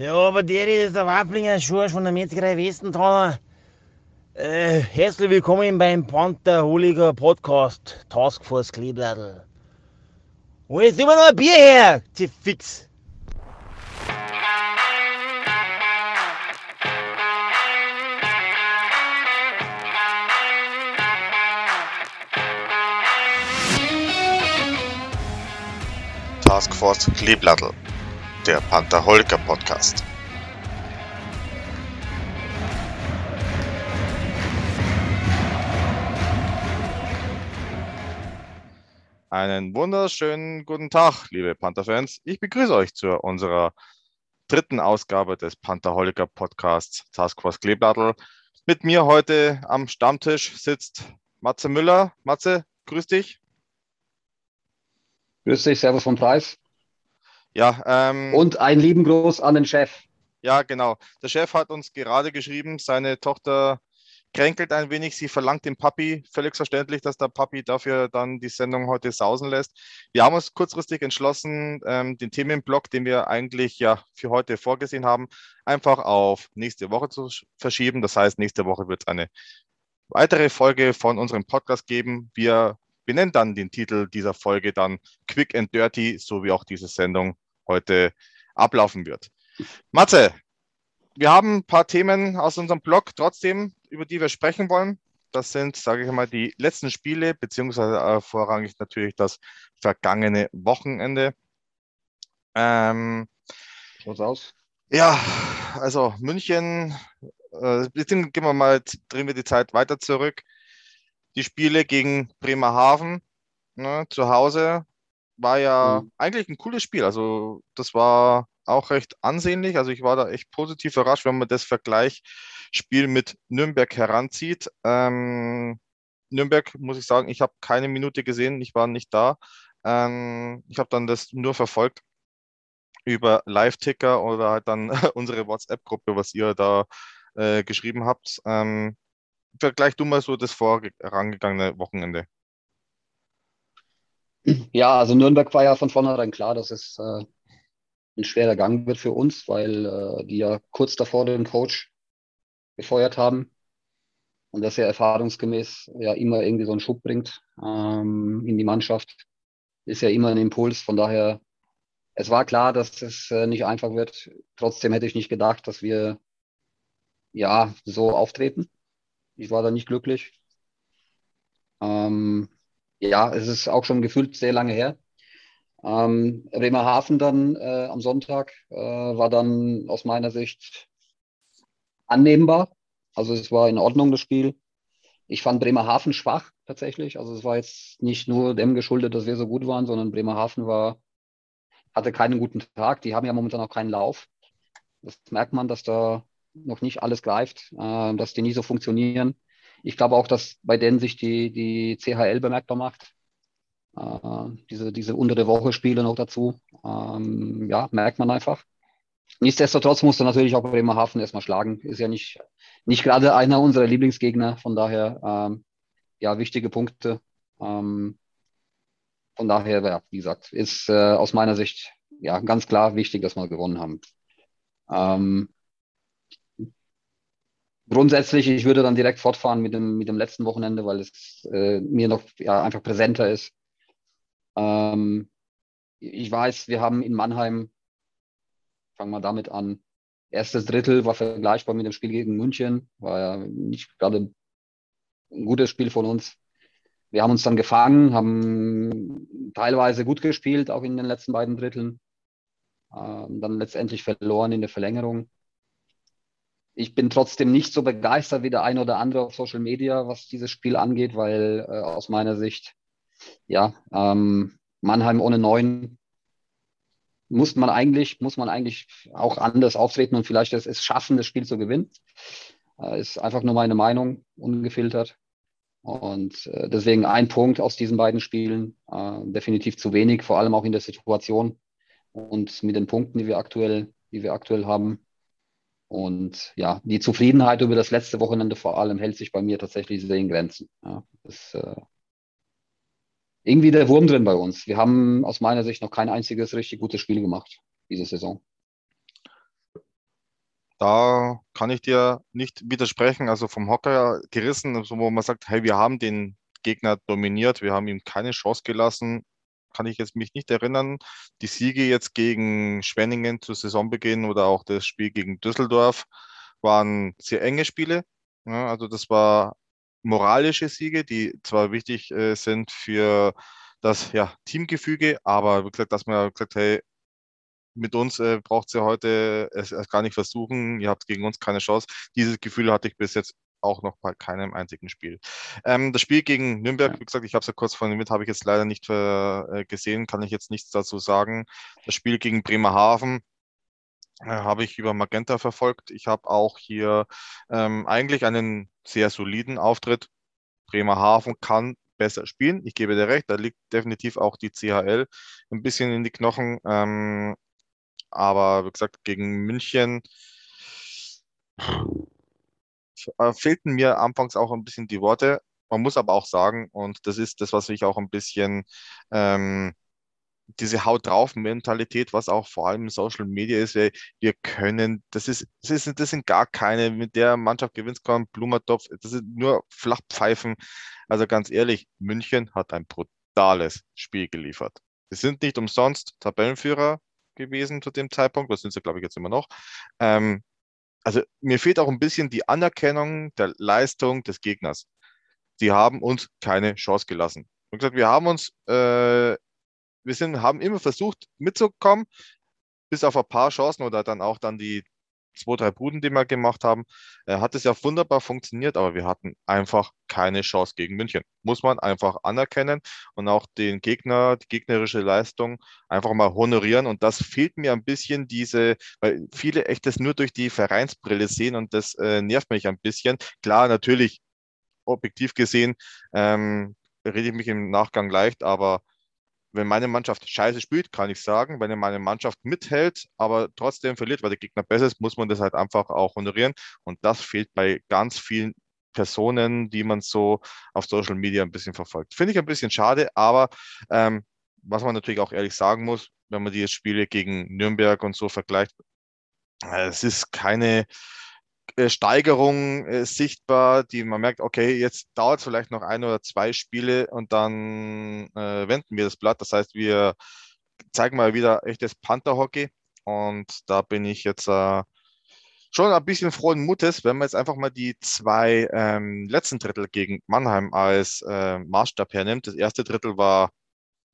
Ja, aber der ist der Wablinger Schorsch von der Metzgerei Westenthal. Äh, herzlich willkommen beim Pantherholiger Podcast Taskforce Kleebladel. Und jetzt immer noch ein Bier her, fix. Taskforce Kleebladel der Panther Holger Podcast. Einen wunderschönen guten Tag, liebe Panther-Fans. Ich begrüße euch zu unserer dritten Ausgabe des Pantherholiker Podcasts Taskforce Kleeblattel. Mit mir heute am Stammtisch sitzt Matze Müller. Matze, grüß dich. Grüß dich, Servus vom Preis. Ja, ähm, Und einen lieben Gruß an den Chef. Ja, genau. Der Chef hat uns gerade geschrieben, seine Tochter kränkelt ein wenig. Sie verlangt dem Papi völlig verständlich, dass der Papi dafür dann die Sendung heute sausen lässt. Wir haben uns kurzfristig entschlossen, ähm, den Themenblock, den wir eigentlich ja für heute vorgesehen haben, einfach auf nächste Woche zu verschieben. Das heißt, nächste Woche wird es eine weitere Folge von unserem Podcast geben. Wir benennen dann den Titel dieser Folge dann Quick and Dirty, so wie auch diese Sendung heute ablaufen wird. Matze, wir haben ein paar Themen aus unserem Blog trotzdem, über die wir sprechen wollen. Das sind, sage ich mal, die letzten Spiele, beziehungsweise äh, vorrangig natürlich das vergangene Wochenende. Ähm, Schaut's aus? Ja, also München, äh, gehen wir mal, drehen wir die Zeit weiter zurück. Die Spiele gegen Bremerhaven ne, zu Hause war ja mhm. eigentlich ein cooles Spiel. Also das war auch recht ansehnlich. Also ich war da echt positiv überrascht, wenn man das Vergleichsspiel mit Nürnberg heranzieht. Ähm, Nürnberg, muss ich sagen, ich habe keine Minute gesehen, ich war nicht da. Ähm, ich habe dann das nur verfolgt über Live-Ticker oder halt dann unsere WhatsApp-Gruppe, was ihr da äh, geschrieben habt. Ähm, vergleich du mal so das vorangegangene Wochenende. Ja, also Nürnberg war ja von vornherein klar, dass es äh, ein schwerer Gang wird für uns, weil äh, die ja kurz davor den Coach gefeuert haben und dass er erfahrungsgemäß ja immer irgendwie so einen Schub bringt ähm, in die Mannschaft, ist ja immer ein Impuls. Von daher, es war klar, dass es äh, nicht einfach wird. Trotzdem hätte ich nicht gedacht, dass wir ja so auftreten. Ich war da nicht glücklich. Ähm, ja, es ist auch schon gefühlt sehr lange her. Ähm, Bremerhaven dann äh, am Sonntag äh, war dann aus meiner Sicht annehmbar. Also es war in Ordnung, das Spiel. Ich fand Bremerhaven schwach tatsächlich. Also es war jetzt nicht nur dem geschuldet, dass wir so gut waren, sondern Bremerhaven war, hatte keinen guten Tag. Die haben ja momentan auch keinen Lauf. Das merkt man, dass da noch nicht alles greift, äh, dass die nie so funktionieren. Ich glaube auch, dass bei denen sich die, die CHL bemerkbar macht. Äh, diese, diese unter der Woche Spiele noch dazu. Ähm, ja, merkt man einfach. Nichtsdestotrotz musste natürlich auch Bremerhaven erstmal schlagen. Ist ja nicht, nicht gerade einer unserer Lieblingsgegner. Von daher, ähm, ja, wichtige Punkte. Ähm, von daher, ja, wie gesagt, ist äh, aus meiner Sicht ja ganz klar wichtig, dass wir gewonnen haben. Ähm, grundsätzlich, ich würde dann direkt fortfahren mit dem, mit dem letzten Wochenende, weil es äh, mir noch ja, einfach präsenter ist. Ähm, ich weiß, wir haben in Mannheim, fangen wir damit an, erstes Drittel war vergleichbar mit dem Spiel gegen München, war ja nicht gerade ein gutes Spiel von uns. Wir haben uns dann gefangen, haben teilweise gut gespielt, auch in den letzten beiden Dritteln. Ähm, dann letztendlich verloren in der Verlängerung ich bin trotzdem nicht so begeistert wie der eine oder andere auf Social Media, was dieses Spiel angeht, weil äh, aus meiner Sicht, ja, ähm, Mannheim ohne neun muss man eigentlich, muss man eigentlich auch anders auftreten und vielleicht es, es schaffen, das Spiel zu gewinnen. Äh, ist einfach nur meine Meinung, ungefiltert. Und äh, deswegen ein Punkt aus diesen beiden Spielen, äh, definitiv zu wenig, vor allem auch in der Situation und mit den Punkten, die wir aktuell, die wir aktuell haben. Und ja, die Zufriedenheit über das letzte Wochenende vor allem hält sich bei mir tatsächlich sehr in Grenzen. Ja, ist äh, irgendwie der Wurm drin bei uns. Wir haben aus meiner Sicht noch kein einziges richtig gutes Spiel gemacht diese Saison. da kann ich dir nicht widersprechen. Also vom Hocker gerissen, wo man sagt, hey, wir haben den Gegner dominiert, wir haben ihm keine Chance gelassen, kann ich jetzt mich nicht erinnern. Die Siege jetzt gegen Schwenningen zu Saisonbeginn oder auch das Spiel gegen Düsseldorf waren sehr enge Spiele. Ja, also das war moralische Siege, die zwar wichtig äh, sind für das ja, Teamgefüge, aber wie gesagt, dass man gesagt, hey, mit uns äh, braucht ja heute es, es, gar nicht versuchen, ihr habt gegen uns keine Chance. Dieses Gefühl hatte ich bis jetzt auch noch bei keinem einzigen Spiel. Ähm, das Spiel gegen Nürnberg, wie gesagt, ich habe es ja kurz vorhin mit, habe ich jetzt leider nicht äh, gesehen, kann ich jetzt nichts dazu sagen. Das Spiel gegen Bremerhaven, äh, habe ich über Magenta verfolgt. Ich habe auch hier ähm, eigentlich einen sehr soliden Auftritt. Bremerhaven kann besser spielen. Ich gebe dir recht, da liegt definitiv auch die CHL ein bisschen in die Knochen. Ähm, aber wie gesagt, gegen München äh, fehlten mir anfangs auch ein bisschen die Worte. Man muss aber auch sagen, und das ist das, was ich auch ein bisschen ähm, diese Haut drauf Mentalität, was auch vor allem Social Media ist, weil wir können, das ist, das ist, das sind gar keine, mit der Mannschaft gewinnt kann, Blumertopf, das sind nur Flachpfeifen. Also ganz ehrlich, München hat ein brutales Spiel geliefert. Sie sind nicht umsonst Tabellenführer gewesen zu dem Zeitpunkt, das sind sie, glaube ich, jetzt immer noch. Ähm, also mir fehlt auch ein bisschen die Anerkennung der Leistung des Gegners. Sie haben uns keine Chance gelassen. Und gesagt, wir haben uns, äh, wir sind, haben immer versucht mitzukommen, bis auf ein paar Chancen oder dann auch dann die zwei, drei Buden, die wir gemacht haben, äh, hat es ja wunderbar funktioniert, aber wir hatten einfach keine Chance gegen München. Muss man einfach anerkennen und auch den Gegner, die gegnerische Leistung einfach mal honorieren. Und das fehlt mir ein bisschen, diese, weil viele echt das nur durch die Vereinsbrille sehen und das äh, nervt mich ein bisschen. Klar, natürlich, objektiv gesehen, ähm, rede ich mich im Nachgang leicht, aber wenn meine Mannschaft scheiße spielt, kann ich sagen, wenn meine Mannschaft mithält, aber trotzdem verliert, weil der Gegner besser ist, muss man das halt einfach auch honorieren. Und das fehlt bei ganz vielen Personen, die man so auf Social Media ein bisschen verfolgt. Finde ich ein bisschen schade, aber ähm, was man natürlich auch ehrlich sagen muss, wenn man die Spiele gegen Nürnberg und so vergleicht, äh, es ist keine Steigerung äh, sichtbar, die man merkt, okay, jetzt dauert es vielleicht noch ein oder zwei Spiele und dann äh, wenden wir das Blatt. Das heißt, wir zeigen mal wieder echtes Panther-Hockey und da bin ich jetzt äh, schon ein bisschen frohen Mutes, wenn man jetzt einfach mal die zwei ähm, letzten Drittel gegen Mannheim als äh, Maßstab hernimmt. Das erste Drittel war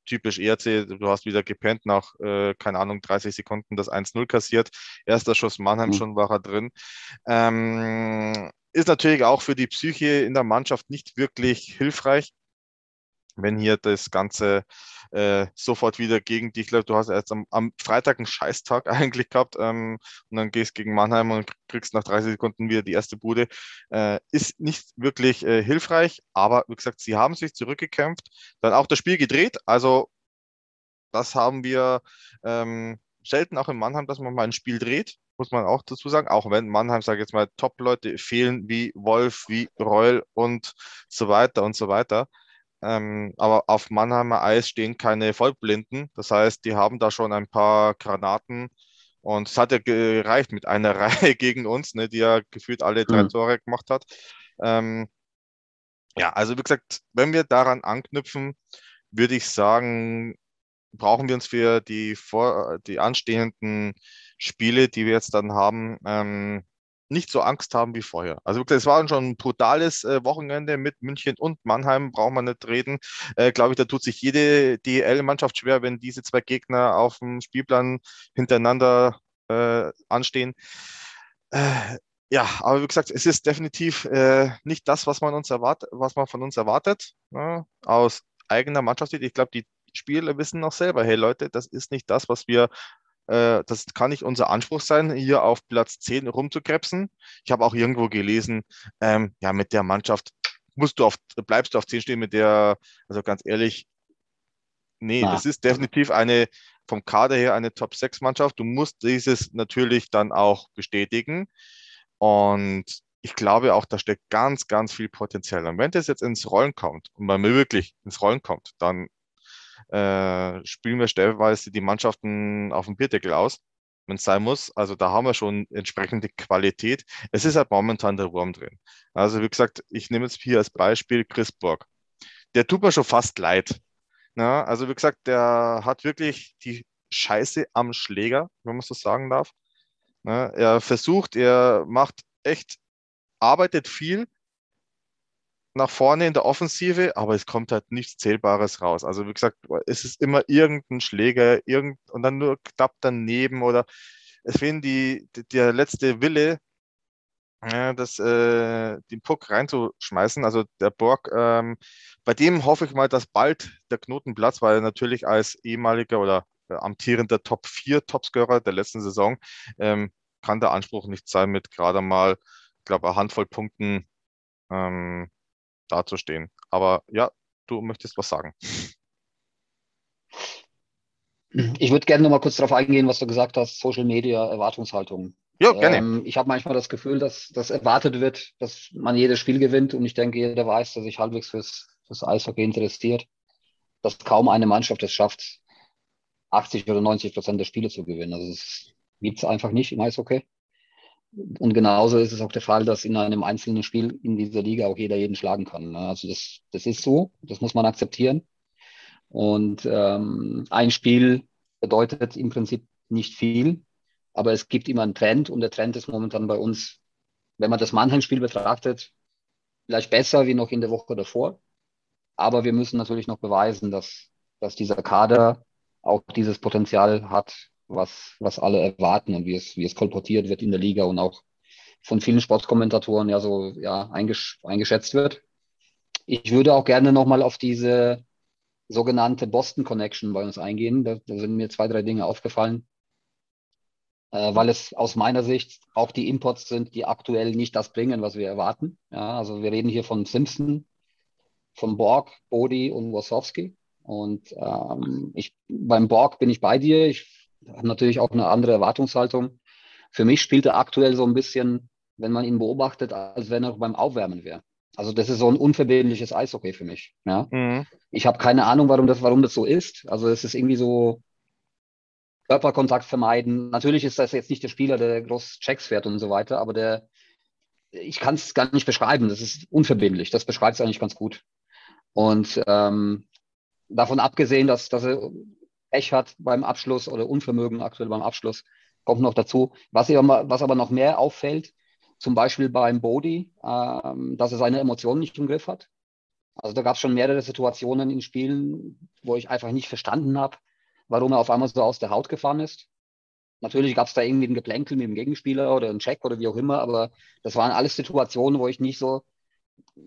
typisch ERC, du hast wieder gepennt nach, äh, keine Ahnung, 30 Sekunden das 1-0 kassiert. Erster Schuss Mannheim, mhm. schon war er drin. Ähm, ist natürlich auch für die Psyche in der Mannschaft nicht wirklich hilfreich, wenn hier das Ganze äh, sofort wieder gegen dich läuft. Du hast jetzt am, am Freitag einen Scheißtag eigentlich gehabt ähm, und dann gehst gegen Mannheim und kriegst nach 30 Sekunden wieder die erste Bude. Äh, ist nicht wirklich äh, hilfreich, aber wie gesagt, sie haben sich zurückgekämpft, dann auch das Spiel gedreht. Also das haben wir ähm, selten auch in Mannheim, dass man mal ein Spiel dreht, muss man auch dazu sagen. Auch wenn Mannheim, sage ich jetzt mal, Top-Leute fehlen wie Wolf, wie Reul und so weiter und so weiter. Ähm, aber auf Mannheimer Eis stehen keine Vollblinden. Das heißt, die haben da schon ein paar Granaten. Und es hat ja gereicht mit einer Reihe gegen uns, ne, die ja gefühlt alle drei mhm. Tore gemacht hat. Ähm, ja, also wie gesagt, wenn wir daran anknüpfen, würde ich sagen, brauchen wir uns für die, vor, die anstehenden Spiele, die wir jetzt dann haben, ähm, nicht so Angst haben wie vorher. Also wirklich, es war schon ein brutales äh, Wochenende mit München und Mannheim, braucht man nicht reden. Äh, Glaube ich, da tut sich jede DL-Mannschaft schwer, wenn diese zwei Gegner auf dem Spielplan hintereinander äh, anstehen. Äh, ja, aber wie gesagt, es ist definitiv äh, nicht das, was man uns erwartet, was man von uns erwartet, ne? aus eigener Mannschaft. Ich glaube, die Spieler wissen noch selber, hey Leute, das ist nicht das, was wir das kann nicht unser Anspruch sein, hier auf Platz 10 rumzukrebsen. Ich habe auch irgendwo gelesen, ähm, ja, mit der Mannschaft musst du auf, bleibst du auf 10 stehen mit der, also ganz ehrlich, nee, ah. das ist definitiv eine, vom Kader her eine Top 6 Mannschaft. Du musst dieses natürlich dann auch bestätigen. Und ich glaube auch, da steckt ganz, ganz viel Potenzial. Und wenn das jetzt ins Rollen kommt und man wirklich ins Rollen kommt, dann äh, spielen wir stellenweise die Mannschaften auf dem Bierdeckel aus. wenn es sein muss. Also da haben wir schon entsprechende Qualität. Es ist halt momentan der Wurm drin. Also wie gesagt, ich nehme jetzt hier als Beispiel Chris Borg. Der tut mir schon fast leid. Ja, also wie gesagt, der hat wirklich die Scheiße am Schläger, wenn man so sagen darf. Ja, er versucht, er macht echt, arbeitet viel, nach vorne in der Offensive, aber es kommt halt nichts Zählbares raus. Also wie gesagt, es ist immer irgendein Schläger, irgend, und dann nur klappt daneben oder es fehlen die, die der letzte Wille, ja, das, äh, den Puck reinzuschmeißen. Also der Borg, ähm, bei dem hoffe ich mal, dass bald der Knoten platzt, weil er natürlich als ehemaliger oder äh, amtierender Top 4 Topscorer der letzten Saison ähm, kann der Anspruch nicht sein, mit gerade mal, ich glaube, eine Handvoll Punkten ähm, dazustehen. Aber ja, du möchtest was sagen. Ich würde gerne noch mal kurz darauf eingehen, was du gesagt hast, Social Media, Erwartungshaltung. Ja, gerne. Ähm, ich habe manchmal das Gefühl, dass, dass erwartet wird, dass man jedes Spiel gewinnt und ich denke, jeder weiß, dass sich halbwegs fürs, fürs Eishockey interessiert, dass kaum eine Mannschaft es schafft, 80 oder 90 Prozent der Spiele zu gewinnen. Also es gibt es einfach nicht im Eishockey. Und genauso ist es auch der Fall, dass in einem einzelnen Spiel in dieser Liga auch jeder jeden schlagen kann. Ne? Also das, das ist so, das muss man akzeptieren. Und ähm, ein Spiel bedeutet im Prinzip nicht viel, aber es gibt immer einen Trend und der Trend ist momentan bei uns, wenn man das Mannheim-Spiel betrachtet, vielleicht besser wie noch in der Woche davor. Aber wir müssen natürlich noch beweisen, dass, dass dieser Kader auch dieses Potenzial hat, was, was alle erwarten und wie es, wie es kolportiert wird in der Liga und auch von vielen Sportkommentatoren ja so ja, eingesch eingeschätzt wird. Ich würde auch gerne nochmal auf diese sogenannte Boston Connection bei uns eingehen. Da, da sind mir zwei, drei Dinge aufgefallen, äh, weil es aus meiner Sicht auch die Imports sind, die aktuell nicht das bringen, was wir erwarten. Ja, also wir reden hier von Simpson, von Borg, Bodi und Wasowski. Und ähm, ich, beim Borg bin ich bei dir. Ich natürlich auch eine andere Erwartungshaltung. Für mich spielt er aktuell so ein bisschen, wenn man ihn beobachtet, als wenn er beim Aufwärmen wäre. Also das ist so ein unverbindliches Eishockey für mich. Ja? Mhm. Ich habe keine Ahnung, warum das, warum das so ist. Also es ist irgendwie so Körperkontakt vermeiden. Natürlich ist das jetzt nicht der Spieler, der groß Checks fährt und so weiter, aber der, ich kann es gar nicht beschreiben. Das ist unverbindlich. Das beschreibt es eigentlich ganz gut. Und ähm, davon abgesehen, dass, dass er Pech hat beim Abschluss oder Unvermögen aktuell beim Abschluss, kommt noch dazu. Was, aber, was aber noch mehr auffällt, zum Beispiel beim Bodie, ähm, dass er seine Emotionen nicht im Griff hat. Also da gab es schon mehrere Situationen in Spielen, wo ich einfach nicht verstanden habe, warum er auf einmal so aus der Haut gefahren ist. Natürlich gab es da irgendwie ein Geplänkel mit dem Gegenspieler oder einen Check oder wie auch immer, aber das waren alles Situationen, wo ich nicht so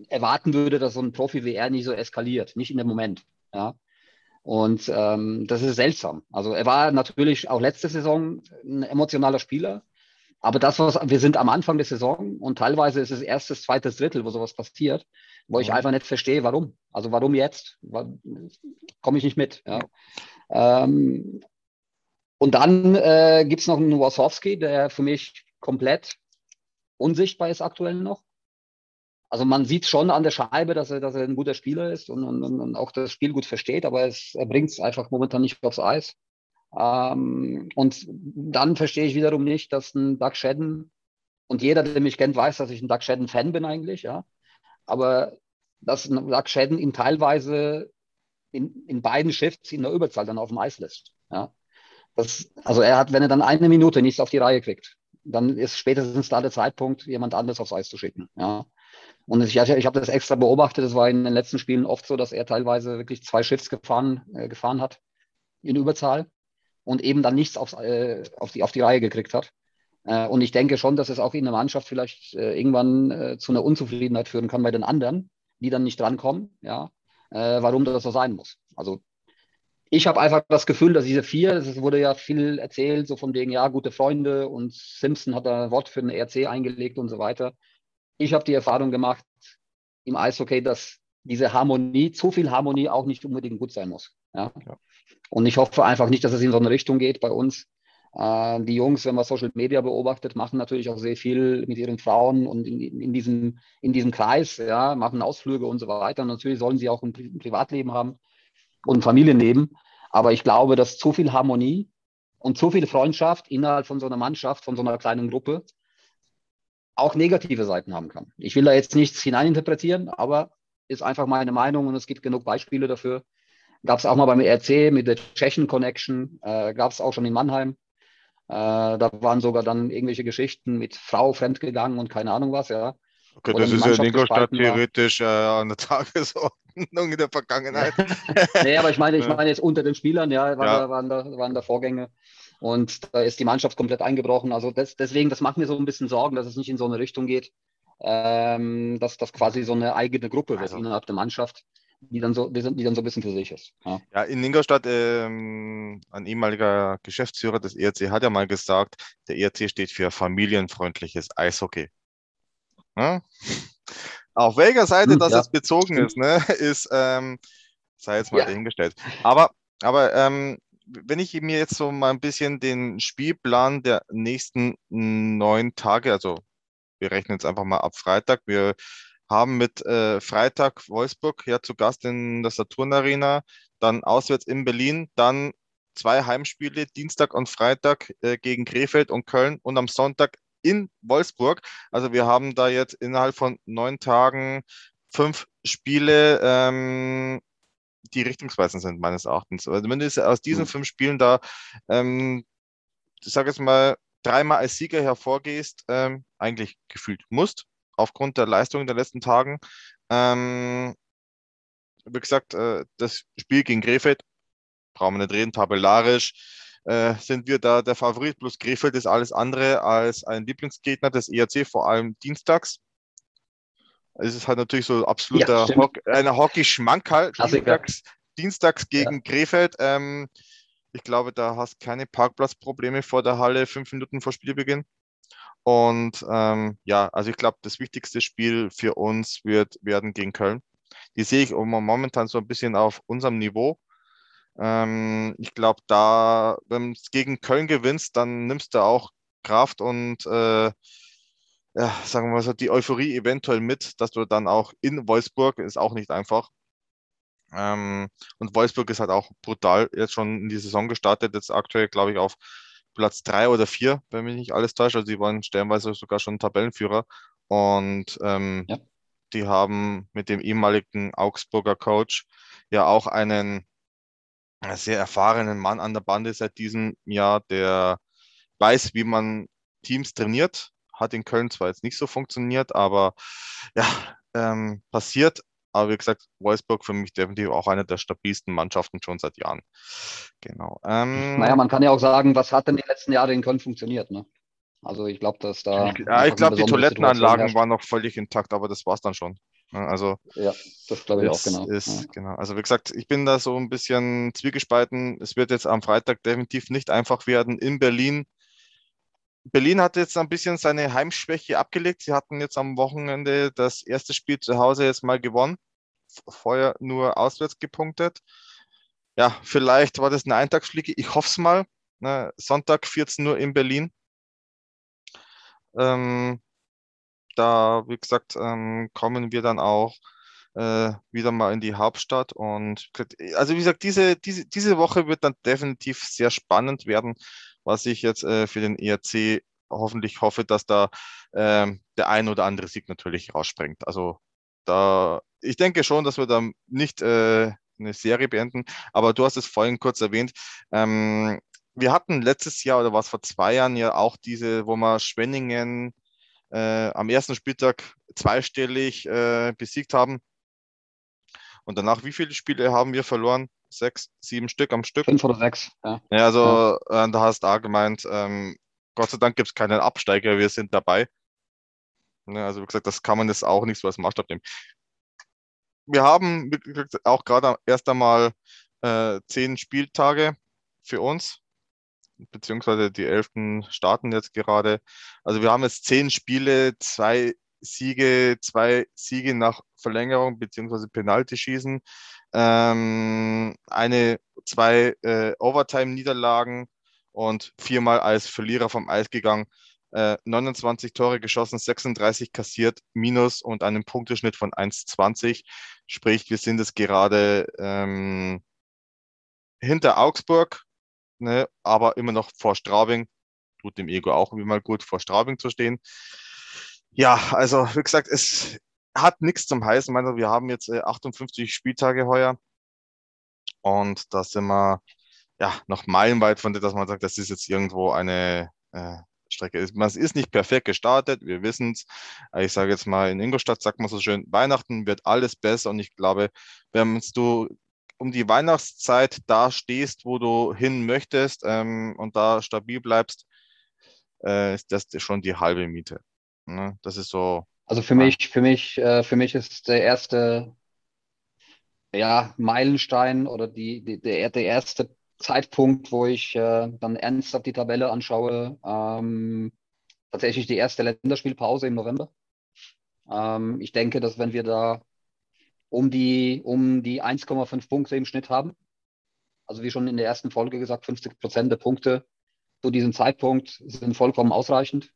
erwarten würde, dass so ein Profi wie er nicht so eskaliert, nicht in dem Moment. Ja. Und ähm, das ist seltsam. Also er war natürlich auch letzte Saison ein emotionaler Spieler. Aber das, was wir sind am Anfang der Saison und teilweise ist es erstes, zweites Drittel, wo sowas passiert, wo mhm. ich einfach nicht verstehe, warum. Also warum jetzt? Komme ich nicht mit. Ja. Ähm, und dann äh, gibt es noch einen Wasowski, der für mich komplett unsichtbar ist aktuell noch. Also man sieht schon an der Scheibe, dass er, dass er ein guter Spieler ist und, und, und auch das Spiel gut versteht, aber es, er bringt es einfach momentan nicht aufs Eis. Ähm, und dann verstehe ich wiederum nicht, dass ein Doug Shedden, und jeder, der mich kennt, weiß, dass ich ein Doug Shedden-Fan bin eigentlich, ja. Aber dass ein Doug Shedden ihn teilweise in, in beiden Shifts in der Überzahl dann auf dem Eis lässt. Ja. Das, also er hat, wenn er dann eine Minute nichts auf die Reihe kriegt, dann ist spätestens da der Zeitpunkt, jemand anderes aufs Eis zu schicken. Ja. Und ich, ich habe das extra beobachtet. Es war in den letzten Spielen oft so, dass er teilweise wirklich zwei Shifts gefahren, äh, gefahren hat in Überzahl und eben dann nichts aufs, äh, auf, die, auf die Reihe gekriegt hat. Äh, und ich denke schon, dass es auch in der Mannschaft vielleicht äh, irgendwann äh, zu einer Unzufriedenheit führen kann bei den anderen, die dann nicht drankommen, ja, äh, warum das so sein muss. Also ich habe einfach das Gefühl, dass diese vier, es wurde ja viel erzählt, so von wegen, ja, gute Freunde und Simpson hat da ein Wort für den ERC eingelegt und so weiter ich habe die Erfahrung gemacht im Eishockey, dass diese Harmonie, zu viel Harmonie auch nicht unbedingt gut sein muss. Ja? ja. Und ich hoffe einfach nicht, dass es in so eine Richtung geht bei uns. Äh, die Jungs, wenn man Social Media beobachtet, machen natürlich auch sehr viel mit ihren Frauen und in, in, diesem, in diesem Kreis, ja, machen Ausflüge und so weiter. Und natürlich sollen sie auch ein, ein Privatleben haben und ein Familienleben. Aber ich glaube, dass zu viel Harmonie und so viel Freundschaft innerhalb von so einer Mannschaft, von so einer kleinen Gruppe, auch negative Seiten haben kann. Ich will da jetzt nichts hineininterpretieren, aber ist einfach meine Meinung und es gibt genug Beispiele dafür. Gab es auch mal beim ERC mit der Tschechen Connection, äh, gab es auch schon in Mannheim. Äh, da waren sogar dann irgendwelche Geschichten mit Frau fremdgegangen und keine Ahnung was, ja. Okay, das ist ja in Ingolstadt theoretisch äh, an der Tagesordnung in der Vergangenheit. nee, aber ich meine, ich meine jetzt unter den Spielern, ja, waren, ja. Da, waren, da, waren da Vorgänge. Und da ist die Mannschaft komplett eingebrochen. Also das, deswegen, das macht mir so ein bisschen Sorgen, dass es nicht in so eine Richtung geht, ähm, dass das quasi so eine eigene Gruppe wird also. innerhalb der Mannschaft, die dann so, die, die, dann so ein bisschen für sich ist. Ja, ja in Ingolstadt, ähm, ein ehemaliger Geschäftsführer des ERC hat ja mal gesagt, der ERC steht für familienfreundliches Eishockey. Ja? Auf welcher Seite hm, das ja. jetzt bezogen ist, ne, ist, ähm, sei jetzt mal ja. dahingestellt. Aber, aber ähm, wenn ich mir jetzt so mal ein bisschen den Spielplan der nächsten neun Tage, also wir rechnen jetzt einfach mal ab Freitag. Wir haben mit äh, Freitag Wolfsburg ja zu Gast in der Saturn Arena, dann auswärts in Berlin, dann zwei Heimspiele, Dienstag und Freitag äh, gegen Krefeld und Köln und am Sonntag in Wolfsburg. Also wir haben da jetzt innerhalb von neun Tagen fünf Spiele, ähm, die richtungsweisend sind, meines Erachtens. Also wenn du aus diesen mhm. fünf Spielen da, ähm, ich sage jetzt mal, dreimal als Sieger hervorgehst, ähm, eigentlich gefühlt musst, aufgrund der Leistung in den letzten Tagen. Ähm, wie gesagt, äh, das Spiel gegen Krefeld, brauchen wir nicht reden, tabellarisch äh, sind wir da der Favorit, plus Krefeld ist alles andere als ein Lieblingsgegner des ERC, vor allem dienstags. Es ist halt natürlich so absoluter ja, Hock, eine Hockey-Schmankerl. Dienstags, dienstags gegen ja. Krefeld. Ähm, ich glaube, da hast keine Parkplatzprobleme vor der Halle fünf Minuten vor Spielbeginn. Und ähm, ja, also ich glaube, das wichtigste Spiel für uns wird werden gegen Köln. Die sehe ich momentan so ein bisschen auf unserem Niveau. Ähm, ich glaube, da, wenn du gegen Köln gewinnst, dann nimmst du auch Kraft und äh, ja, sagen wir mal so, die Euphorie eventuell mit, dass du dann auch in Wolfsburg, ist auch nicht einfach, ähm, und Wolfsburg ist halt auch brutal jetzt schon in die Saison gestartet, jetzt aktuell, glaube ich, auf Platz drei oder vier, wenn mich nicht alles täuscht. Also sie waren stellenweise sogar schon Tabellenführer. Und ähm, ja. die haben mit dem ehemaligen Augsburger Coach ja auch einen sehr erfahrenen Mann an der Bande seit diesem Jahr, der weiß, wie man Teams trainiert. Hat in Köln zwar jetzt nicht so funktioniert, aber ja, ähm, passiert. Aber wie gesagt, Wolfsburg für mich definitiv auch eine der stabilsten Mannschaften schon seit Jahren. Genau. Ähm, naja, man kann ja auch sagen, was hat denn die letzten Jahre in Köln funktioniert? Ne? Also ich glaube, dass da. Ja, ich glaube, die Toilettenanlagen waren noch völlig intakt, aber das war es dann schon. Also ja, das glaube ich auch genau. Ist, ja. genau. Also wie gesagt, ich bin da so ein bisschen zwiegespalten. Es wird jetzt am Freitag definitiv nicht einfach werden in Berlin Berlin hat jetzt ein bisschen seine Heimschwäche abgelegt. Sie hatten jetzt am Wochenende das erste Spiel zu Hause jetzt mal gewonnen. Vorher nur auswärts gepunktet. Ja, vielleicht war das eine Eintagsfliege. Ich hoffe es mal. Ne, Sonntag 14 Uhr in Berlin. Ähm, da, wie gesagt, ähm, kommen wir dann auch äh, wieder mal in die Hauptstadt. Und also wie gesagt, diese, diese, diese Woche wird dann definitiv sehr spannend werden was ich jetzt äh, für den ERC hoffentlich hoffe, dass da äh, der ein oder andere Sieg natürlich rausspringt. Also da, ich denke schon, dass wir da nicht äh, eine Serie beenden, aber du hast es vorhin kurz erwähnt. Ähm, wir hatten letztes Jahr oder was vor zwei Jahren ja auch diese, wo wir Schwenningen äh, am ersten Spieltag zweistellig äh, besiegt haben. Und danach, wie viele Spiele haben wir verloren? sechs, sieben Stück am Stück. Fünf oder sechs, ja. Ja, also ja. Äh, da hast du auch gemeint, ähm, Gott sei Dank gibt es keinen Absteiger, wir sind dabei. Ja, also wie gesagt, das kann man jetzt auch nicht so als Maßstab nehmen. Wir haben gesagt, auch gerade erst einmal äh, zehn Spieltage für uns, beziehungsweise die elften starten jetzt gerade. Also wir haben jetzt zehn Spiele, zwei Siege, zwei Siege nach Verlängerung beziehungsweise Penalty-Schießen, ähm, eine, zwei äh, Overtime-Niederlagen und viermal als Verlierer vom Eis gegangen. Äh, 29 Tore geschossen, 36 kassiert, minus und einen Punkteschnitt von 1,20. Sprich, wir sind es gerade ähm, hinter Augsburg, ne, aber immer noch vor Straubing. Tut dem Ego auch mal gut, vor Straubing zu stehen. Ja, also wie gesagt, es hat nichts zum heißen. meine, wir haben jetzt 58 äh, Spieltage heuer und da sind wir ja noch meilenweit von dem, dass man sagt, das ist jetzt irgendwo eine äh, Strecke. Man ist nicht perfekt gestartet, wir wissen es. Ich sage jetzt mal, in Ingolstadt sagt man so schön, Weihnachten wird alles besser und ich glaube, wenn du um die Weihnachtszeit da stehst, wo du hin möchtest ähm, und da stabil bleibst, äh, ist das schon die halbe Miete. Ne? Das ist so. Also für mich, für mich, äh, für mich ist der erste ja, Meilenstein oder die, die, der, der erste Zeitpunkt, wo ich äh, dann ernsthaft die Tabelle anschaue, ähm, tatsächlich die erste Länderspielpause im November. Ähm, ich denke, dass wenn wir da um die, um die 1,5 Punkte im Schnitt haben, also wie schon in der ersten Folge gesagt, 50 Prozent der Punkte zu diesem Zeitpunkt sind vollkommen ausreichend.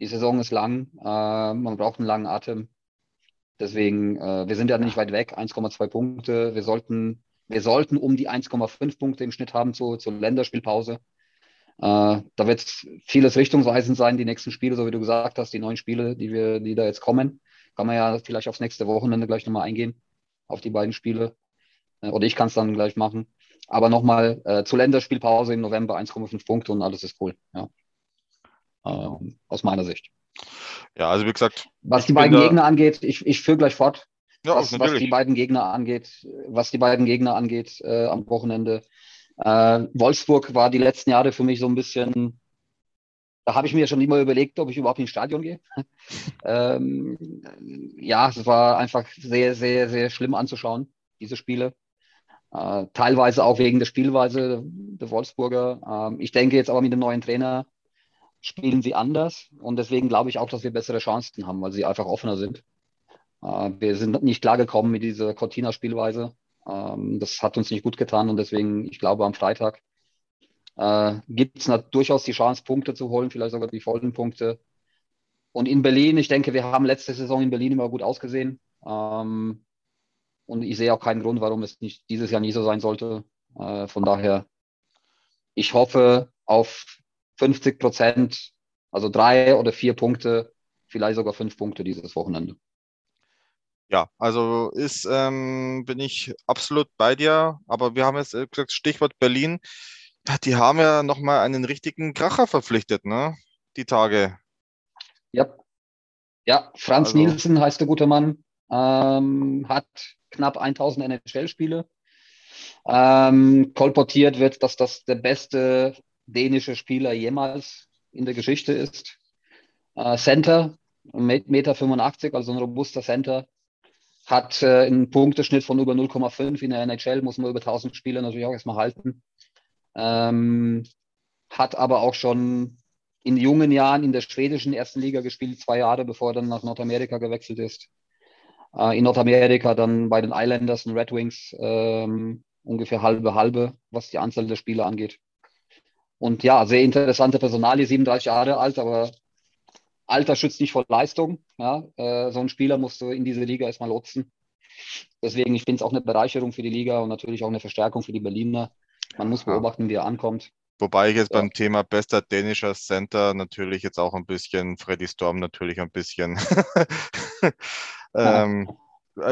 Die Saison ist lang, äh, man braucht einen langen Atem. Deswegen, äh, wir sind ja nicht weit weg, 1,2 Punkte. Wir sollten, wir sollten um die 1,5 Punkte im Schnitt haben zu, zur Länderspielpause. Äh, da wird vieles richtungsweisend sein, die nächsten Spiele, so wie du gesagt hast, die neuen Spiele, die wir, die da jetzt kommen. Kann man ja vielleicht aufs nächste Wochenende gleich nochmal eingehen, auf die beiden Spiele. Äh, oder ich kann es dann gleich machen. Aber nochmal äh, zur Länderspielpause im November 1,5 Punkte und alles ist cool. Ja. Ähm, aus meiner Sicht. Ja, also wie gesagt. Was die beiden Gegner angeht, ich, ich führe gleich fort. Ja, was, was, die beiden Gegner angeht, was die beiden Gegner angeht äh, am Wochenende. Äh, Wolfsburg war die letzten Jahre für mich so ein bisschen, da habe ich mir schon immer überlegt, ob ich überhaupt ins Stadion gehe. ähm, ja, es war einfach sehr, sehr, sehr schlimm anzuschauen, diese Spiele. Äh, teilweise auch wegen der Spielweise der Wolfsburger. Ähm, ich denke jetzt aber mit dem neuen Trainer spielen sie anders und deswegen glaube ich auch, dass wir bessere Chancen haben, weil sie einfach offener sind. Äh, wir sind nicht klargekommen mit dieser Cortina-Spielweise. Ähm, das hat uns nicht gut getan und deswegen, ich glaube, am Freitag äh, gibt es durchaus die Chance, Punkte zu holen, vielleicht sogar die vollen Punkte. Und in Berlin, ich denke, wir haben letzte Saison in Berlin immer gut ausgesehen. Ähm, und ich sehe auch keinen Grund, warum es nicht dieses Jahr nie so sein sollte. Äh, von daher, ich hoffe auf 50 Prozent, also drei oder vier Punkte, vielleicht sogar fünf Punkte dieses Wochenende. Ja, also ist, ähm, bin ich absolut bei dir, aber wir haben jetzt äh, gesagt, Stichwort Berlin, die haben ja nochmal einen richtigen Kracher verpflichtet, ne? Die Tage. Ja, ja Franz also, Nielsen heißt der gute Mann, ähm, hat knapp 1000 NHL-Spiele. Ähm, kolportiert wird, dass das der beste dänische Spieler jemals in der Geschichte ist. Äh, Center, 1,85 Meter, also ein robuster Center, hat äh, einen Punkteschnitt von über 0,5 in der NHL, muss man über 1000 Spieler natürlich auch erstmal halten. Ähm, hat aber auch schon in jungen Jahren in der schwedischen ersten Liga gespielt, zwei Jahre bevor er dann nach Nordamerika gewechselt ist. Äh, in Nordamerika dann bei den Islanders und Red Wings ähm, ungefähr halbe halbe, was die Anzahl der Spieler angeht. Und ja, sehr interessante Personalie, 37 Jahre alt, aber Alter schützt nicht vor Leistung. Ja? Äh, so ein Spieler musst du in diese Liga erstmal lotsen. Deswegen, ich finde es auch eine Bereicherung für die Liga und natürlich auch eine Verstärkung für die Berliner. Man muss beobachten, wie er ankommt. Wobei ich jetzt ja. beim Thema bester dänischer Center natürlich jetzt auch ein bisschen, Freddy Storm natürlich ein bisschen ähm,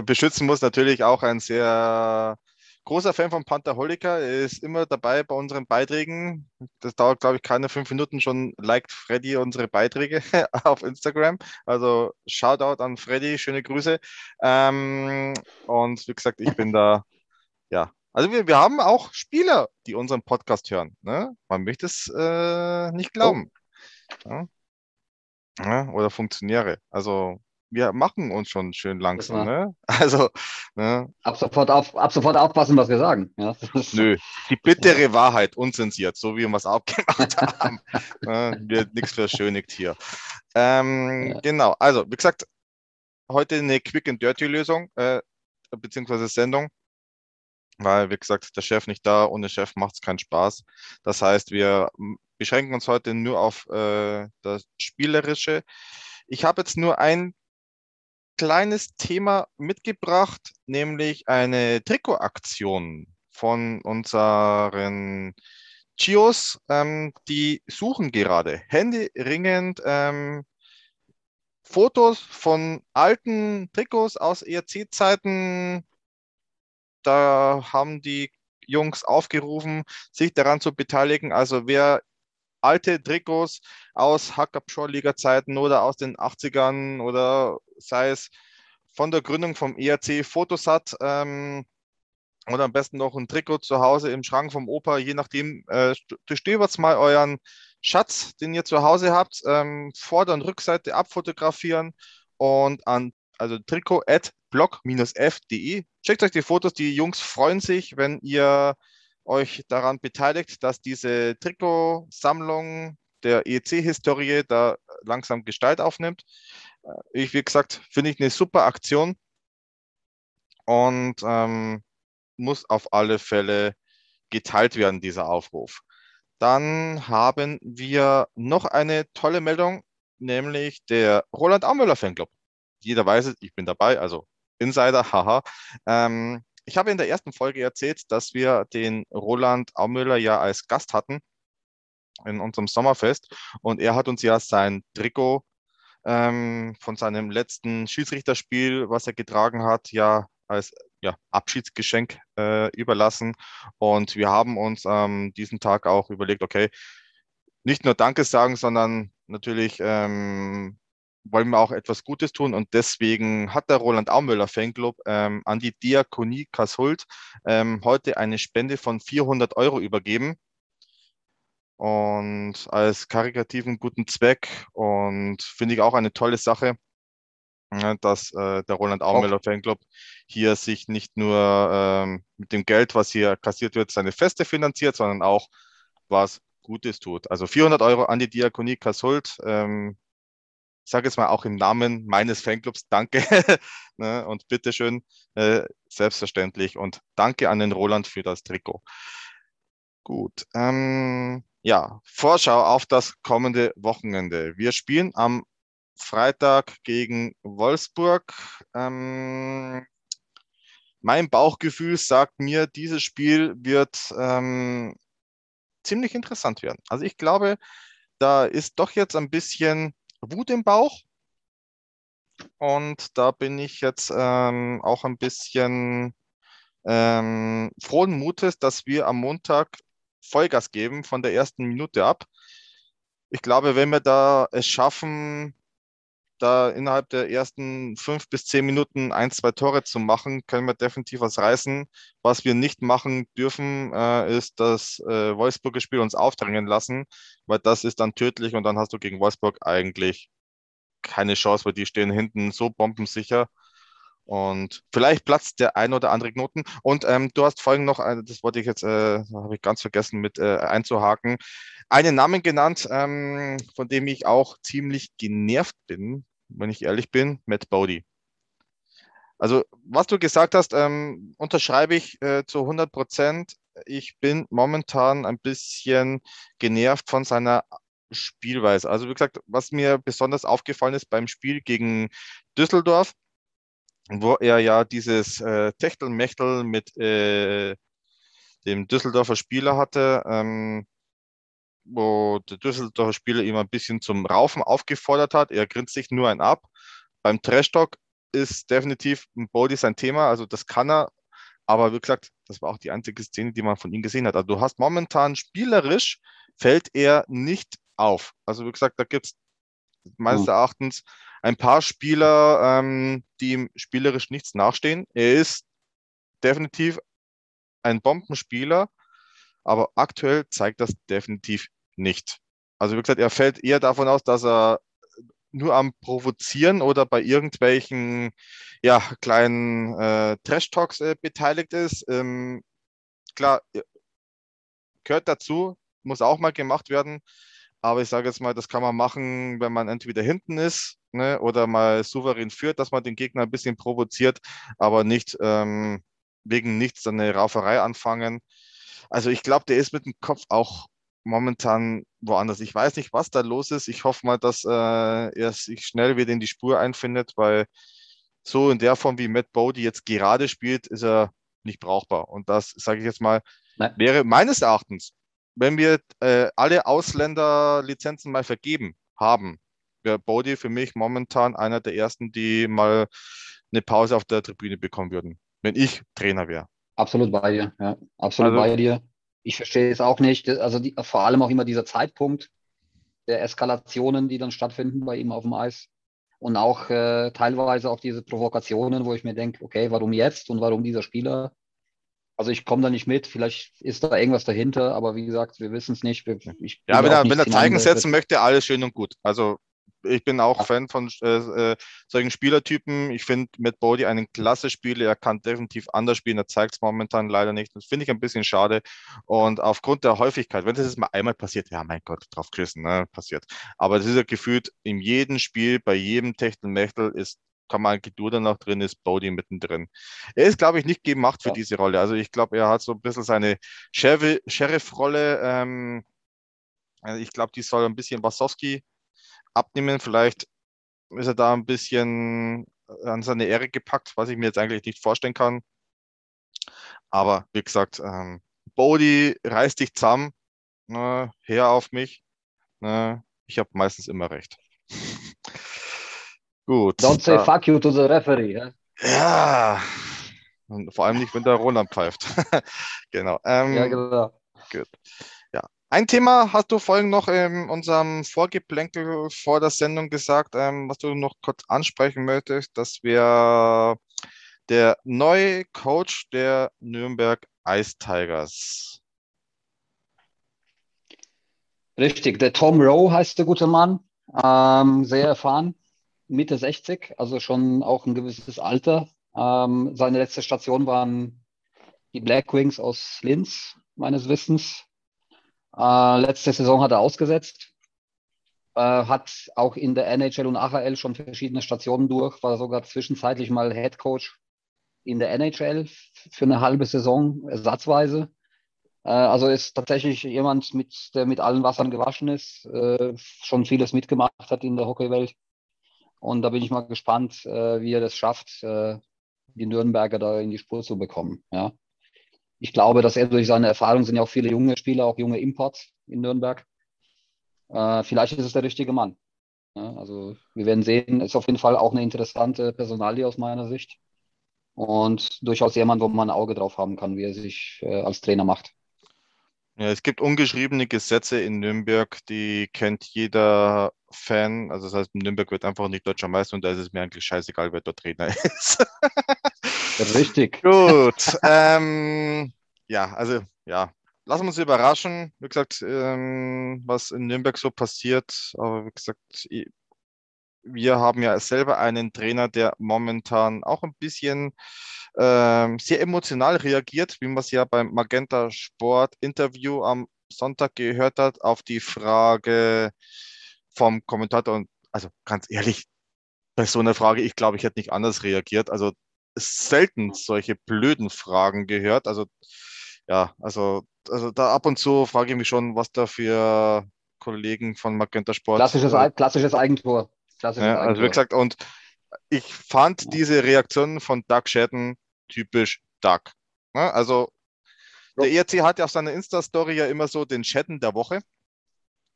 beschützen muss. Natürlich auch ein sehr großer Fan von Pantherholiker. Er ist immer dabei bei unseren Beiträgen. Das dauert, glaube ich, keine fünf Minuten schon, liked Freddy unsere Beiträge auf Instagram. Also Shoutout an Freddy, schöne Grüße. Ähm, und wie gesagt, ich bin da, ja. Also wir, wir haben auch Spieler, die unseren Podcast hören. Ne? Man möchte es äh, nicht glauben. Oh. Ja? Ja, oder Funktionäre. Also wir machen uns schon schön langsam. Ne? Also, ne? Ab, sofort auf, ab sofort aufpassen, was wir sagen. Ja? Nö, die bittere Wahrheit, unzensiert, so wie wir es abgemacht haben. ne? Wird nichts verschönigt hier. Ähm, ja. Genau, also wie gesagt, heute eine Quick and Dirty Lösung, äh, beziehungsweise Sendung. Weil, wie gesagt, der Chef nicht da, ohne Chef macht es keinen Spaß. Das heißt, wir beschränken uns heute nur auf äh, das Spielerische. Ich habe jetzt nur ein kleines Thema mitgebracht, nämlich eine Trikotaktion von unseren Chios, ähm, die suchen gerade händeringend ähm, Fotos von alten Trikots aus ERC-Zeiten. Da haben die Jungs aufgerufen, sich daran zu beteiligen. Also wer alte Trikots aus Hackabschor-Liga-Zeiten oder aus den 80ern oder sei es von der Gründung vom ERC Fotos hat, ähm, oder am besten noch ein Trikot zu Hause im Schrank vom Opa, je nachdem, äh, durchstöbert mal euren Schatz, den ihr zu Hause habt, ähm, Vorder- und Rückseite abfotografieren und an also Trikot at blog-f.de. Checkt euch die Fotos, die Jungs freuen sich, wenn ihr euch daran beteiligt, dass diese Trikotsammlung der EC-Historie da langsam Gestalt aufnimmt. Äh, ich, wie gesagt, finde ich eine super Aktion und ähm, muss auf alle Fälle geteilt werden, dieser Aufruf. Dann haben wir noch eine tolle Meldung, nämlich der Roland Aumüller Fanclub. Jeder weiß es, ich bin dabei, also Insider, haha. Ähm, ich habe in der ersten Folge erzählt, dass wir den Roland Aumüller ja als Gast hatten in unserem Sommerfest und er hat uns ja sein Trikot ähm, von seinem letzten Schiedsrichterspiel, was er getragen hat, ja als ja, Abschiedsgeschenk äh, überlassen. Und wir haben uns ähm, diesen Tag auch überlegt, okay, nicht nur Danke sagen, sondern natürlich ähm, wollen wir auch etwas Gutes tun. Und deswegen hat der Roland Aumüller Fanclub ähm, an die Diakonie Kassult ähm, heute eine Spende von 400 Euro übergeben. Und als karikativen guten Zweck und finde ich auch eine tolle Sache dass äh, der Roland Aumüller Fanclub hier sich nicht nur ähm, mit dem Geld, was hier kassiert wird, seine Feste finanziert, sondern auch was Gutes tut. Also 400 Euro an die Diakonie Kassult. Ähm, ich sage jetzt mal auch im Namen meines Fanclubs, danke ne, und bitteschön, äh, selbstverständlich und danke an den Roland für das Trikot. Gut, ähm, ja, Vorschau auf das kommende Wochenende. Wir spielen am Freitag gegen Wolfsburg. Ähm, mein Bauchgefühl sagt mir, dieses Spiel wird ähm, ziemlich interessant werden. Also ich glaube, da ist doch jetzt ein bisschen Wut im Bauch. Und da bin ich jetzt ähm, auch ein bisschen ähm, frohen Mutes, dass wir am Montag Vollgas geben von der ersten Minute ab. Ich glaube, wenn wir da es schaffen, da innerhalb der ersten fünf bis zehn Minuten ein, zwei Tore zu machen, können wir definitiv was reißen. Was wir nicht machen dürfen, äh, ist das äh, Wolfsburger Spiel uns aufdrängen lassen, weil das ist dann tödlich und dann hast du gegen Wolfsburg eigentlich keine Chance, weil die stehen hinten so bombensicher. Und vielleicht platzt der ein oder andere Knoten. Und ähm, du hast vorhin noch, äh, das wollte ich jetzt, äh, habe ich ganz vergessen mit äh, einzuhaken, einen Namen genannt, ähm, von dem ich auch ziemlich genervt bin, wenn ich ehrlich bin, Matt Bodie. Also, was du gesagt hast, ähm, unterschreibe ich äh, zu 100 Prozent. Ich bin momentan ein bisschen genervt von seiner Spielweise. Also, wie gesagt, was mir besonders aufgefallen ist beim Spiel gegen Düsseldorf, wo er ja dieses äh, Techtelmechtel mit äh, dem Düsseldorfer Spieler hatte, ähm, wo der Düsseldorfer Spieler ihm ein bisschen zum Raufen aufgefordert hat. Er grinst sich nur ein ab. Beim Trash-Talk ist definitiv ein Body sein Thema, also das kann er. Aber wie gesagt, das war auch die einzige Szene, die man von ihm gesehen hat. Also du hast momentan spielerisch, fällt er nicht auf. Also wie gesagt, da gibt es meines. Erachtens ein paar Spieler, ähm, die ihm spielerisch nichts nachstehen. Er ist definitiv ein Bombenspieler, aber aktuell zeigt das definitiv nicht. Also wie gesagt, er fällt eher davon aus, dass er nur am Provozieren oder bei irgendwelchen ja, kleinen äh, Trash-Talks äh, beteiligt ist. Ähm, klar, gehört dazu, muss auch mal gemacht werden. Aber ich sage jetzt mal, das kann man machen, wenn man entweder hinten ist ne, oder mal souverän führt, dass man den Gegner ein bisschen provoziert, aber nicht ähm, wegen nichts eine Rauferei anfangen. Also ich glaube, der ist mit dem Kopf auch momentan woanders. Ich weiß nicht, was da los ist. Ich hoffe mal, dass äh, er sich schnell wieder in die Spur einfindet, weil so in der Form, wie Matt Bodie jetzt gerade spielt, ist er nicht brauchbar. Und das, sage ich jetzt mal, Nein. wäre meines Erachtens wenn wir äh, alle Ausländerlizenzen mal vergeben haben, wäre Bodie für mich momentan einer der ersten, die mal eine Pause auf der Tribüne bekommen würden, wenn ich Trainer wäre. Absolut bei dir, ja. Absolut Also- bei dir. Ich verstehe es auch nicht. Also die, vor allem auch immer dieser Zeitpunkt der Eskalationen, die dann stattfinden bei ihm auf dem Eis. Und auch äh, teilweise auch diese Provokationen, wo ich mir denke, okay, warum jetzt und warum dieser Spieler? Also ich komme da nicht mit, vielleicht ist da irgendwas dahinter, aber wie gesagt, wir wissen es nicht. Wir, ich Ja, wenn er, wenn er Zeichen setzen möchte, alles schön und gut. Also ich bin auch. Fan von äh, äh, solchen Spielertypen. Ich finde Matt Bodie einen klasse Spieler. Er kann definitiv anders spielen. Er zeigt es momentan leider nicht. Das finde ich ein bisschen schade. Und aufgrund der Häufigkeit, wenn das jetzt mal einmal passiert, ja, mein Gott, drauf geschissen, ne, passiert. Aber das ist ja gefühlt in jedem Spiel, bei jedem Techtelmechtel ist kann man Geduld noch drin ist, Bodie mittendrin. Er ist, glaube ich, nicht gemacht für Ja. diese Rolle. Also ich glaube, er hat so ein bisschen seine Sheriff- Sheriff-Rolle. Ähm, also ich glaube, die soll ein bisschen Wasowski abnehmen. Vielleicht ist er da ein bisschen an seine Ehre gepackt, was ich mir jetzt eigentlich nicht vorstellen kann. Aber wie gesagt, ähm, Bodie, reiß dich zusammen, ne, her auf mich. Ne, ich habe meistens immer recht. Gut. Don't say da- fuck you to the referee. Ja, ja. Und vor allem nicht, wenn der Roland pfeift. genau. Ähm, ja genau. Ein Thema hast du vorhin noch in unserem Vorgeplänkel vor der Sendung gesagt, ähm, was du noch kurz ansprechen möchtest. Das wäre der neue Coach der Nürnberg Ice Tigers. Richtig, der Tom Rowe heißt der gute Mann, ähm, sehr erfahren, Mitte 60, also schon auch ein gewisses Alter. Ähm, seine letzte Station waren die Black Wings aus Linz, meines Wissens. Äh, letzte Saison hat er ausgesetzt, äh, hat auch in der NHL und AHL schon verschiedene Stationen durch, war sogar zwischenzeitlich mal Head Coach in der NHL für eine halbe Saison ersatzweise. Äh, Also ist tatsächlich jemand, mit, der mit allen Wassern gewaschen ist, äh, schon vieles mitgemacht hat in der Hockeywelt. Und da bin ich mal gespannt, äh, wie er das schafft, äh, die Nürnberger da in die Spur zu bekommen. Ja. Ich glaube, dass er durch seine Erfahrung sind ja auch viele junge Spieler, auch junge Imports in Nürnberg. Äh, Vielleicht ist es der richtige Mann. Ja, also wir werden sehen, ist auf jeden Fall auch eine interessante Personalie aus meiner Sicht. Und durchaus jemand, wo man ein Auge drauf haben kann, wie er sich äh, als Trainer macht. Ja, es gibt ungeschriebene Gesetze in Nürnberg, die kennt jeder Fan. Also das heißt, Nürnberg wird einfach nicht deutscher Meister und da ist es mir eigentlich scheißegal, wer dort Trainer ist. Richtig. Gut. ähm, ja, also ja, lassen wir uns überraschen. Wie gesagt, ähm, was in Nürnberg so passiert. Aber wie gesagt, wir haben ja selber einen Trainer, der momentan auch ein bisschen ähm, sehr emotional reagiert, wie man es ja beim Magenta Sport Interview am Sonntag gehört hat, auf die Frage vom Kommentator. Und also ganz ehrlich, bei so einer Frage, ich glaube, ich hätte nicht anders reagiert. Also selten solche blöden Fragen gehört. Also ja, also, also da ab und zu frage ich mich schon, was da für Kollegen von Magenta Sport. Klassisches, äh, klassisches Eigentor. Klassisches ja, also wie Eigentor. gesagt, und ich fand diese Reaktion von Doug Shedden typisch Doug. Ne? Also der ERC hat ja auf seiner Insta-Story ja immer so den Shedden der Woche.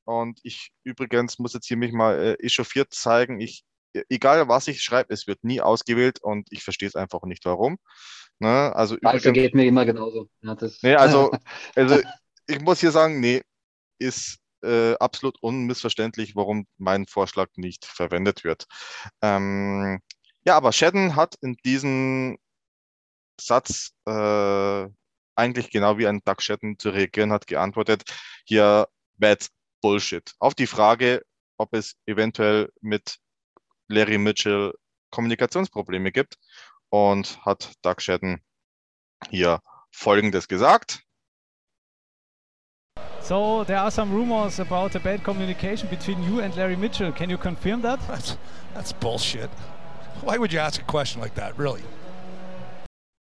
Und ich übrigens muss jetzt hier mich mal äh, echauffiert zeigen. Ich, egal was ich schreibe, es wird nie ausgewählt und ich verstehe es einfach nicht, warum. Ne? Also übrigens, geht mir immer genauso. Ja, Nee, also, also ich muss hier sagen, nee, ist äh, absolut unmissverständlich, warum mein Vorschlag nicht verwendet wird. Ähm, ja, aber Shedden hat in diesem Satz äh, eigentlich genau wie ein Doug Shedden zu reagieren hat, geantwortet, hier, that's Bullshit. Auf die Frage, ob es eventuell mit Larry Mitchell Kommunikationsprobleme gibt und hat Doug Shedden hier Folgendes gesagt. So there are some rumors about a bad communication between you and Larry Mitchell. Can you confirm that? That's that's bullshit. Why would you ask a question like that, really?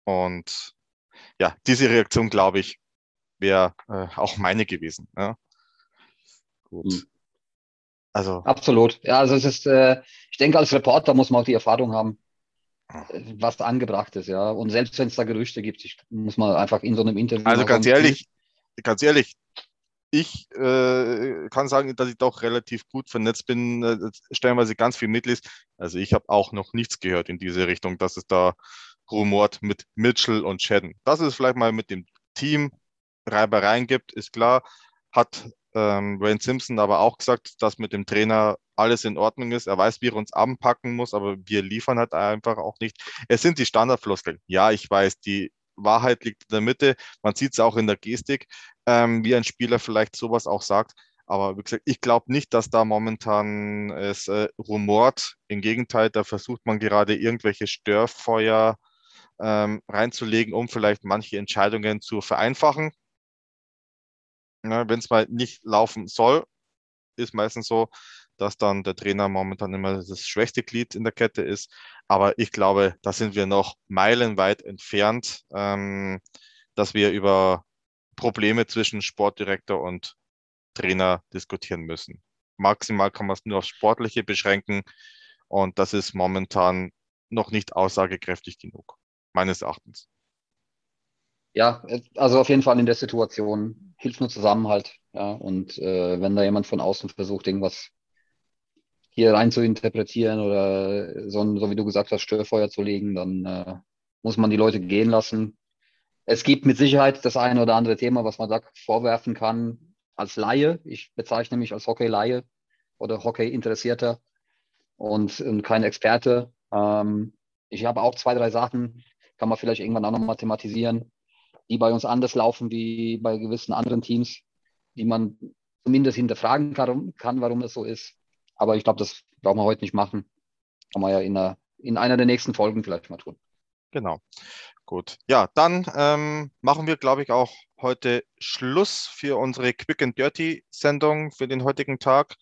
Und ja, diese Reaktion, glaube ich, wäre äh, auch meine gewesen. Ja. Gut. Hm. Also, Absolut. Ja, also es ist, äh, ich denke, als Reporter muss man auch die Erfahrung haben, äh, was da angebracht ist, ja. Und selbst wenn es da Gerüchte gibt, ich, muss man einfach in so einem Interview. also ganz ehrlich, ganz ehrlich, ich äh, kann sagen, dass ich doch relativ gut vernetzt bin, äh, stellenweise ganz viel mitliest. Also ich habe auch noch nichts gehört in diese Richtung, dass es da rumort mit Mitchell und Shedden. Dass es vielleicht mal mit dem Team Reibereien gibt, ist klar. Hat ähm, Wayne Simpson aber auch gesagt, dass mit dem Trainer alles in Ordnung ist. Er weiß, wie er uns anpacken muss, aber wir liefern halt einfach auch nicht. Es sind die Standardfloskeln. Ja, ich weiß, die Wahrheit liegt in der Mitte. Man sieht es auch in der Gestik, ähm, wie ein Spieler vielleicht sowas auch sagt. Aber wie gesagt, ich glaube nicht, dass da momentan es äh, rumort. Im Gegenteil, da versucht man gerade irgendwelche Störfeuer ähm, reinzulegen, um vielleicht manche Entscheidungen zu vereinfachen. Ja, Wenn es mal nicht laufen soll, ist meistens so, dass dann der Trainer momentan immer das schwächste Glied in der Kette ist. Aber ich glaube, da sind wir noch meilenweit entfernt, ähm, dass wir über Probleme zwischen Sportdirektor und Trainer diskutieren müssen. Maximal kann man es nur auf Sportliche beschränken und das ist momentan noch nicht aussagekräftig genug, meines Erachtens. Ja, also auf jeden Fall in der Situation hilft nur Zusammenhalt. Ja, und äh, wenn da jemand von außen versucht, irgendwas hier rein zu interpretieren oder so, so wie du gesagt hast, Störfeuer zu legen, dann äh, muss man die Leute gehen lassen. Es gibt mit Sicherheit das eine oder andere Thema, was man da vorwerfen kann als Laie. Ich bezeichne mich als Hockey-Laie oder Hockey-Interessierter und, und kein Experte. Ähm, ich habe auch zwei, drei Sachen, kann man vielleicht irgendwann auch nochmal thematisieren, die bei uns anders laufen wie bei gewissen anderen Teams, die man zumindest hinterfragen kann, warum es so ist. Aber ich glaube, das brauchen wir heute nicht machen. Kann man ja in einer, in einer der nächsten Folgen vielleicht mal tun. Genau. Gut. Ja, dann ähm, machen wir, glaube ich, auch heute Schluss für unsere Quick and Dirty Sendung für den heutigen Tag.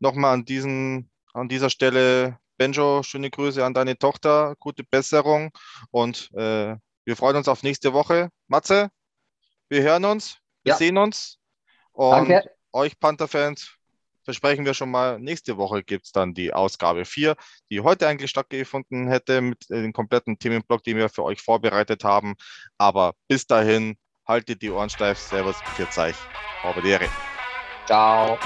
Nochmal an, diesen, an dieser Stelle, Benjo, schöne Grüße an deine Tochter, gute Besserung und äh, wir freuen uns auf nächste Woche. Matze, wir hören uns, wir ja. sehen uns und Danke. euch Panther-Fans versprechen wir schon mal, nächste Woche gibt es dann die Ausgabe 4, die heute eigentlich stattgefunden hätte mit dem kompletten Themenblock, den wir für euch vorbereitet haben. Aber bis dahin, haltet die Ohren steif, Servus, für Zeich, Ciao.